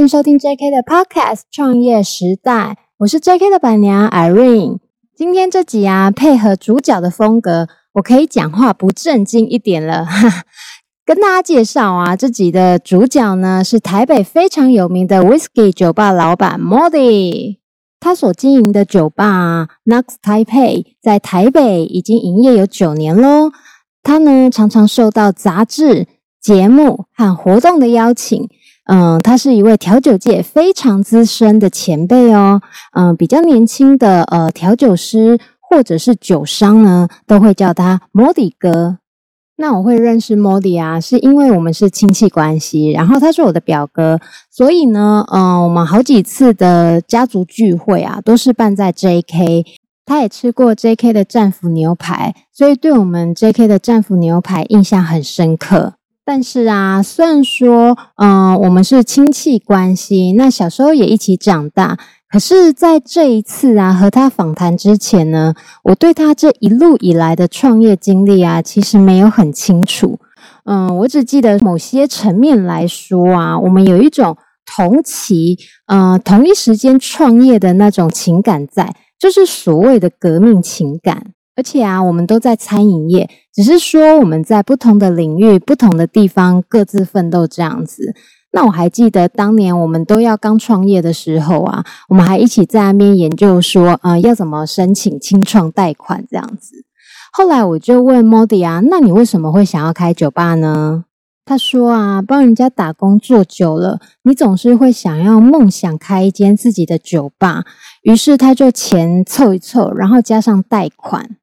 欢迎收听 JK 的 Podcast《创业时代》，我是 JK 的板娘 Irene。今天这集啊，配合主角的风格，我可以讲话不正经一点了。跟大家介绍啊，这集的主角呢是台北非常有名的 Whisky 酒吧老板 Mody。他所经营的酒吧 Nux Taipei 在台北已经营业有九年喽。他呢常常受到杂志、节目和活动的邀请。嗯，他是一位调酒界非常资深的前辈哦。嗯，比较年轻的呃调酒师或者是酒商呢，都会叫他 Mody 哥。那我会认识 Mody 啊，是因为我们是亲戚关系，然后他是我的表哥，所以呢，嗯，我们好几次的家族聚会啊，都是办在 JK。他也吃过 JK 的战斧牛排，所以对我们 JK 的战斧牛排印象很深刻。但是啊，虽然说，嗯、我们是亲戚关系，那小时候也一起长大，可是，在这一次啊，和他访谈之前呢，我对他这一路以来的创业经历啊，其实没有很清楚。嗯、我只记得某些层面来说啊，我们有一种同期，呃，同一时间创业的那种情感在，就是所谓的革命情感。而且啊，我们都在餐饮业，只是说我们在不同的领域、不同的地方各自奋斗这样子。那我还记得当年我们都要刚创业的时候啊，我们还一起在那边研究说，呃，要怎么申请清创贷款这样子。后来我就问 Mody 啊，那你为什么会想要开酒吧呢？他说啊，帮人家打工做久了，你总是会想要梦想开一间自己的酒吧。于是他就钱凑一凑，然后加上贷款。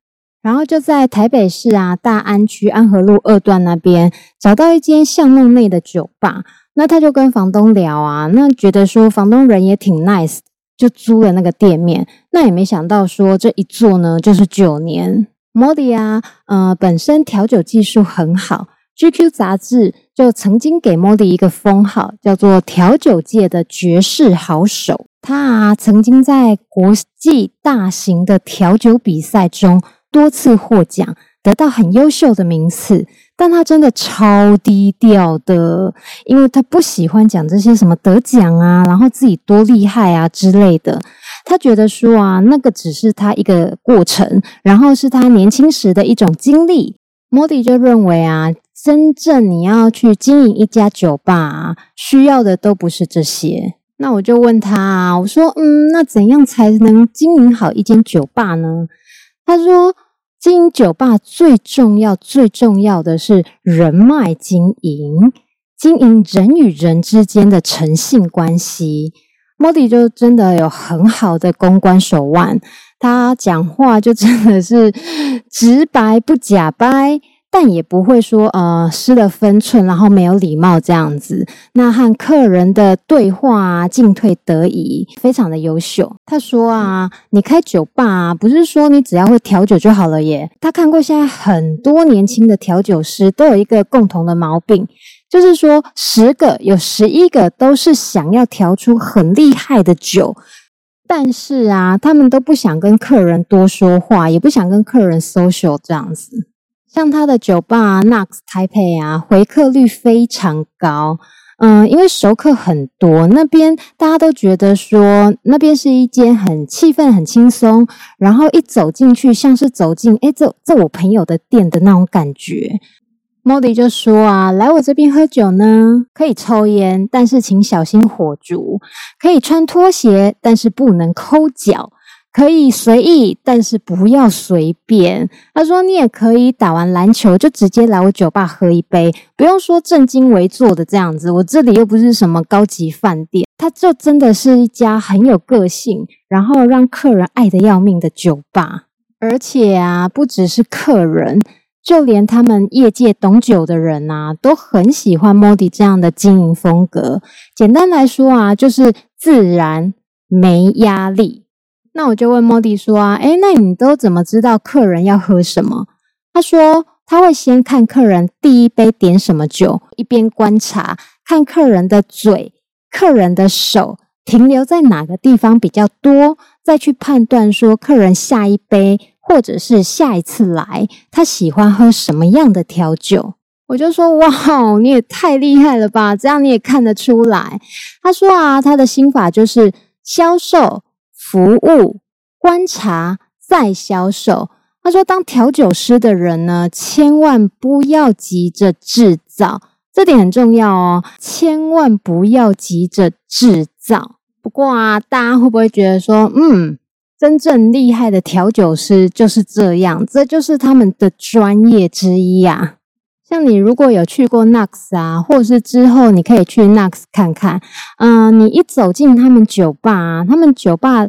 然后就在台北市啊大安区安和路二段那边找到一间巷弄内的酒吧，那他就跟房东聊啊，那觉得说房东人也挺 nice，就租了那个店面。那也没想到说这一做呢就是九年。Mody 啊，呃，本身调酒技术很好，GQ 杂志就曾经给 Mody 一个封号，叫做调酒界的绝世好手。他啊曾经在国际大型的调酒比赛中。多次获奖，得到很优秀的名次，但他真的超低调的，因为他不喜欢讲这些什么得奖啊，然后自己多厉害啊之类的。他觉得说啊，那个只是他一个过程，然后是他年轻时的一种经历。Mody 就认为啊，真正你要去经营一家酒吧，需要的都不是这些。那我就问他，我说，嗯，那怎样才能经营好一间酒吧呢？他说。经营酒吧最重要、最重要的是人脉经营，经营人与人之间的诚信关系。莫迪就真的有很好的公关手腕，他讲话就真的是直白不假掰。但也不会说呃失了分寸，然后没有礼貌这样子。那和客人的对话啊，进退得宜，非常的优秀。他说啊，你开酒吧啊，不是说你只要会调酒就好了耶。他看过现在很多年轻的调酒师都有一个共同的毛病，就是说十个有十一个都是想要调出很厉害的酒，但是啊，他们都不想跟客人多说话，也不想跟客人 social 这样子。像他的酒吧 Nux Taipei 啊，回客率非常高。嗯，因为熟客很多，那边大家都觉得说那边是一间很气氛很轻松，然后一走进去像是走进诶这这我朋友的店的那种感觉。Mody 就说啊，来我这边喝酒呢，可以抽烟，但是请小心火烛；可以穿拖鞋，但是不能抠脚。可以随意，但是不要随便。他说：“你也可以打完篮球就直接来我酒吧喝一杯，不用说正襟危坐的这样子。我这里又不是什么高级饭店，他就真的是一家很有个性，然后让客人爱得要命的酒吧。而且啊，不只是客人，就连他们业界懂酒的人啊，都很喜欢 Mody 这样的经营风格。简单来说啊，就是自然没压力。”那我就问 Mody 说啊，诶，那你都怎么知道客人要喝什么？他说他会先看客人第一杯点什么酒，一边观察，看客人的嘴、客人的手停留在哪个地方比较多，再去判断说客人下一杯或者是下一次来，他喜欢喝什么样的调酒。我就说哇，你也太厉害了吧！这样你也看得出来。他说啊，他的心法就是销售、服务、观察再销售。他说，当调酒师的人呢，千万不要急着制造，这点很重要哦，千万不要急着制造。不过啊，大家会不会觉得说，嗯，真正厉害的调酒师就是这样，这就是他们的专业之一啊。像你如果有去过 Knox 啊，或者是之后你可以去 Knox 看看，嗯、你一走进他们酒吧，他们酒吧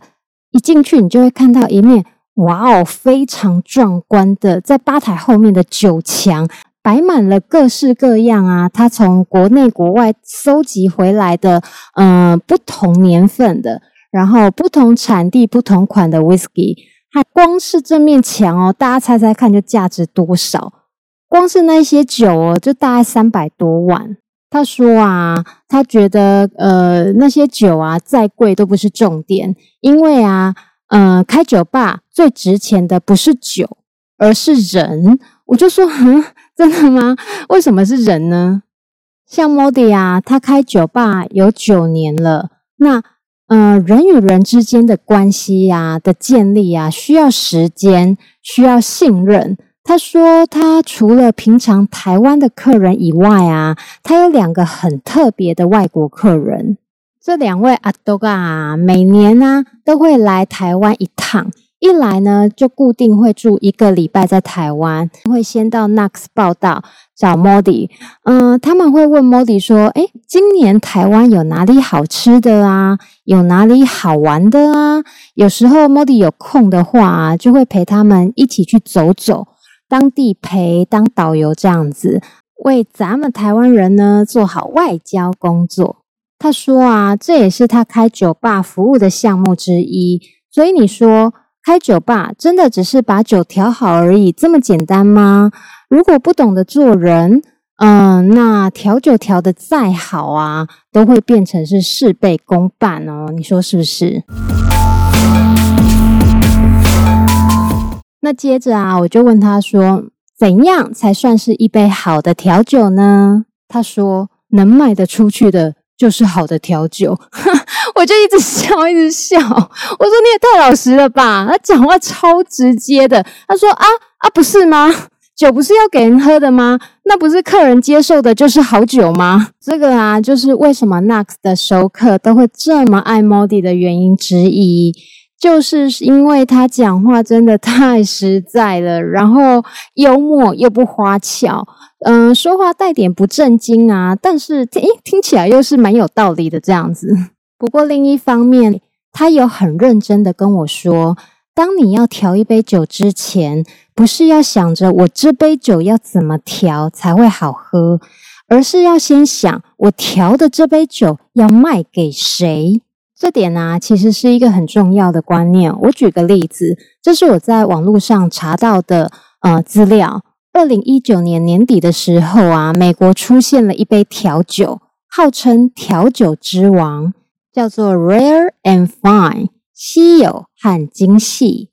一进去，你就会看到一面哇哦，非常壮观的，在吧台后面的酒墙摆满了各式各样啊，他从国内国外搜集回来的，嗯、呃，不同年份的，然后不同产地、不同款的 Whisky，它光是这面墙哦，大家猜猜看，就价值多少？光是那些酒哦，就大概三百多万。他说啊，他觉得呃那些酒啊再贵都不是重点，因为啊，呃开酒吧最值钱的不是酒，而是人。我就说，哼，真的吗？为什么是人呢？像 Modi 啊，他开酒吧有九年了，那呃人与人之间的关系呀、啊、的建立啊，需要时间，需要信任。他说，他除了平常台湾的客人以外啊，他有两个很特别的外国客人。这两位阿多嘎，每年呢都会来台湾一趟。一来呢，就固定会住一个礼拜在台湾，会先到 Nux 报道找 Modi。嗯，他们会问 Modi 说：“哎，今年台湾有哪里好吃的啊？有哪里好玩的啊？”有时候 Modi 有空的话啊，就会陪他们一起去走走。当地陪当导游这样子，为咱们台湾人呢做好外交工作。他说啊，这也是他开酒吧服务的项目之一。所以你说开酒吧真的只是把酒调好而已，这么简单吗？如果不懂得做人，嗯，那调酒调得再好啊，都会变成是事倍功半哦。你说是不是？那接着啊，我就问他说：“怎样才算是一杯好的调酒呢？”他说：“能卖得出去的，就是好的调酒。”我就一直笑，一直笑。我说：“你也太老实了吧？”他讲话超直接的。他说：“啊啊，不是吗？酒不是要给人喝的吗？那不是客人接受的，就是好酒吗？”这个啊，就是为什么 Knox 的熟客都会这么爱 Modi 的原因之一。就是因为他讲话真的太实在了，然后幽默又不花俏，嗯、说话带点不正经啊，但是听听起来又是蛮有道理的这样子。不过另一方面，他有很认真的跟我说，当你要调一杯酒之前，不是要想着我这杯酒要怎么调才会好喝，而是要先想我调的这杯酒要卖给谁。这点呢、其实是一个很重要的观念。我举个例子，这是我在网络上查到的呃资料。二零一九年年底的时候啊，美国出现了一杯调酒，号称调酒之王，叫做 Rare and Fine，稀有和精细。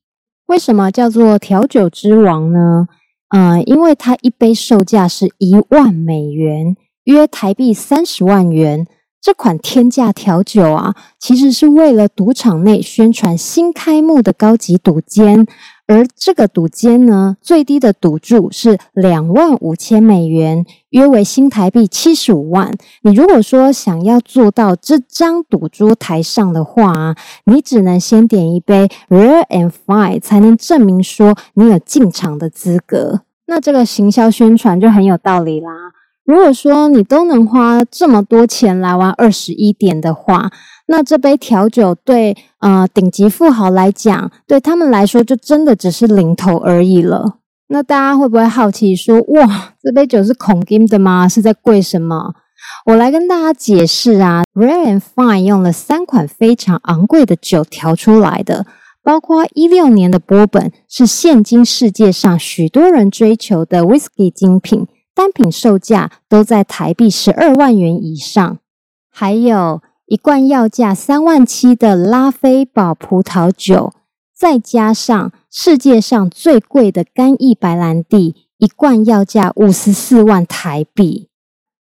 为什么叫做调酒之王呢？呃，因为它一杯售价是一万美元，约台币三十万元。这款天价调酒啊，其实是为了赌场内宣传新开幕的高级赌间，而这个赌间呢，最低的赌注是两万五千美元，约为新台币七十五万。你如果说想要坐到这张赌桌台上的话，你只能先点一杯 Rare and Fine，才能证明说你有进场的资格。那这个行销宣传就很有道理啦。如果说你都能花这么多钱来玩二十一点的话，那这杯调酒对呃顶级富豪来讲，对他们来说就真的只是零头而已了。那大家会不会好奇说，哇，这杯酒是孔金的吗？是在贵什么？我来跟大家解释啊，Rare and Fine 用了三款非常昂贵的酒调出来的，包括一六年的波本，是现今世界上许多人追求的 Whisky 精品。单品售价都在台币十二万元以上，还有一罐要价三万七的拉菲宝葡萄酒，再加上世界上最贵的干邑白兰地，一罐要价五十四万台币。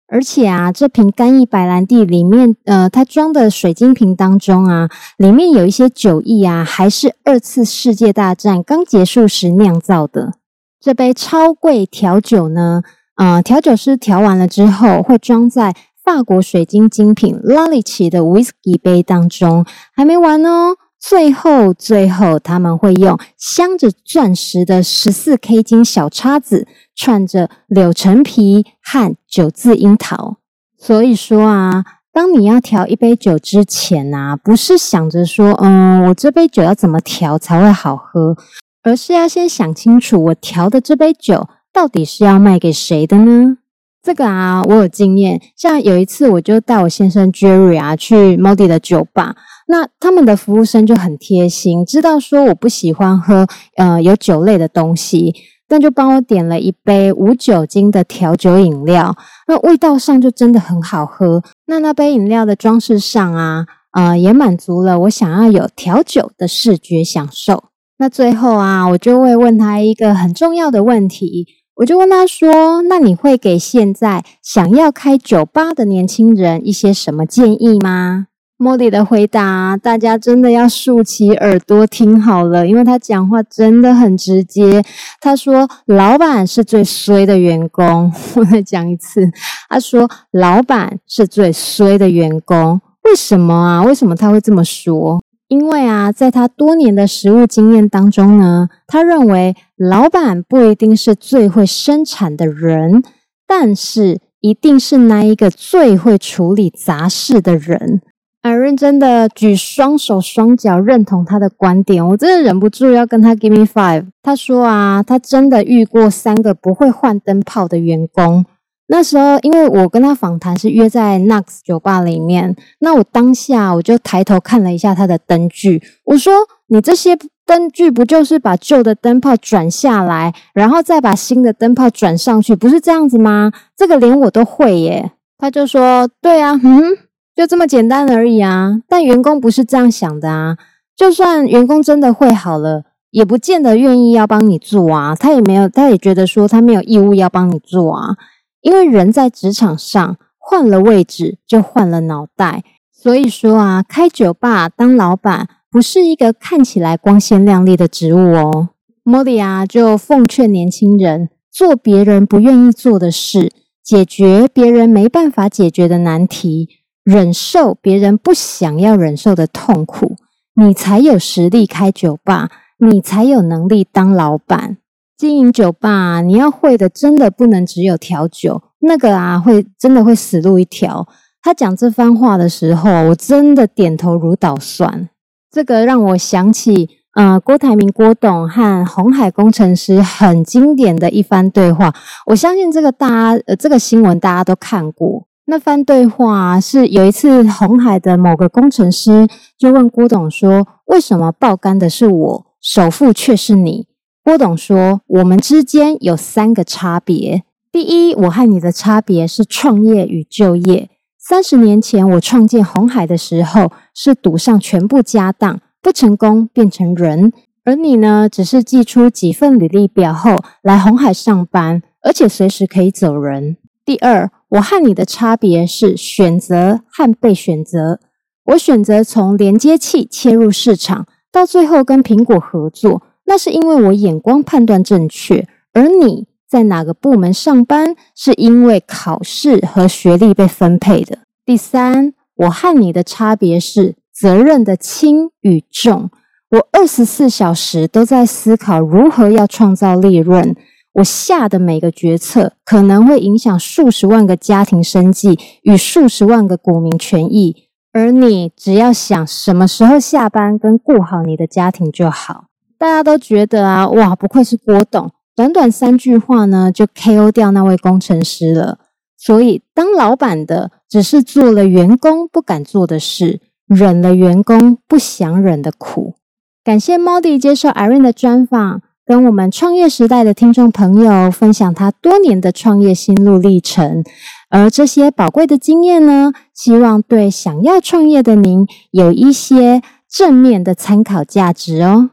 而且啊，这瓶干邑白兰地里面，呃，它装的水晶瓶当中啊，里面有一些酒液啊，还是二次世界大战刚结束时酿造的。这杯超贵调酒呢，呃，调酒师调完了之后，会装在法国水晶精品拉里奇的威士忌杯当中。还没完哦，最后最后他们会用镶着钻石的十四 K 金小叉子。串着柳橙皮和九字樱桃，所以说啊，当你要调一杯酒之前啊，不是想着说，嗯，我这杯酒要怎么调才会好喝，而是要先想清楚，我调的这杯酒到底是要卖给谁的呢？这个啊，我有经验。像有一次，我就带我先生 Jerry 啊去 Modi 的酒吧，那他们的服务生就很贴心，知道说我不喜欢喝呃有酒类的东西。那就帮我点了一杯无酒精的调酒饮料，那味道上就真的很好喝。那那杯饮料的装饰上啊，呃，也满足了我想要有调酒的视觉享受。那最后啊，我就会问他一个很重要的问题，我就问他说：“那你会给现在想要开酒吧的年轻人一些什么建议吗？”莫迪的回答，大家真的要竖起耳朵听好了，因为他讲话真的很直接。他说：“老板是最衰的员工。”我再讲一次，他说：“老板是最衰的员工。”为什么啊？为什么他会这么说？因为啊，在他多年的实务经验当中呢，他认为老板不一定是最会生产的人，但是一定是那一个最会处理杂事的人。很认真的举双手双脚认同他的观点，我真的忍不住要跟他 give me five。他说啊，他真的遇过三个不会换灯泡的员工。那时候，因为我跟他访谈是约在 Nux 酒吧里面，那我当下我就抬头看了一下他的灯具，我说：“你这些灯具不就是把旧的灯泡转下来，然后再把新的灯泡转上去，不是这样子吗？这个连我都会耶。”他就说：“对啊，嗯。”就这么简单而已啊！但员工不是这样想的啊。就算员工真的会好了，也不见得愿意要帮你做啊。他也没有，他也觉得说他没有义务要帮你做啊。因为人在职场上换了位置，就换了脑袋。所以说啊，开酒吧当老板不是一个看起来光鲜亮丽的职务哦。莫迪啊，就奉劝年轻人做别人不愿意做的事，解决别人没办法解决的难题。忍受别人不想要忍受的痛苦，你才有实力开酒吧，你才有能力当老板。经营酒吧，你要会的真的不能只有调酒，那个啊会真的会死路一条。他讲这番话的时候，我真的点头如捣蒜。这个让我想起，呃，郭台铭郭董和鸿海工程师很经典的一番对话。我相信这个大家，呃，这个新闻大家都看过。那番对话是有一次，红海的某个工程师就问郭董说：“为什么爆肝的是我，首富却是你？”郭董说：“我们之间有三个差别。第一，我和你的差别是创业与就业。三十年前我创建红海的时候，是赌上全部家当，不成功变成人；而你呢，只是寄出几份履历表后来红海上班，而且随时可以走人。第二。”我和你的差别是选择和被选择。我选择从连接器切入市场，到最后跟苹果合作，那是因为我眼光判断正确。而你在哪个部门上班，是因为考试和学历被分配的。第三，我和你的差别是责任的轻与重。我二十四小时都在思考如何要创造利润。我下的每个决策可能会影响数十万个家庭生计与数十万个股民权益，而你只要想什么时候下班跟顾好你的家庭就好。大家都觉得啊，哇，不愧是郭董，短短三句话呢就 KO 掉那位工程师了。所以当老板的只是做了员工不敢做的事，忍了员工不想忍的苦。感谢 Modi 接受 Irene 的专访。跟我们创业时代的听众朋友分享他多年的创业心路历程，而这些宝贵的经验呢，希望对想要创业的您有一些正面的参考价值哦。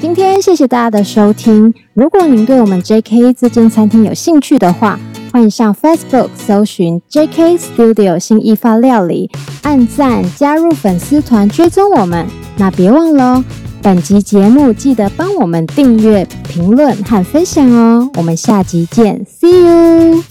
今天谢谢大家的收听。如果您对我们 JK 这间餐厅有兴趣的话，欢迎上 Facebook 搜寻 JK Studio 新意法料理，按赞加入粉丝团追踪我们。那别忘了哦，本集节目记得帮我们订阅、评论和分享哦。我们下集见，See you。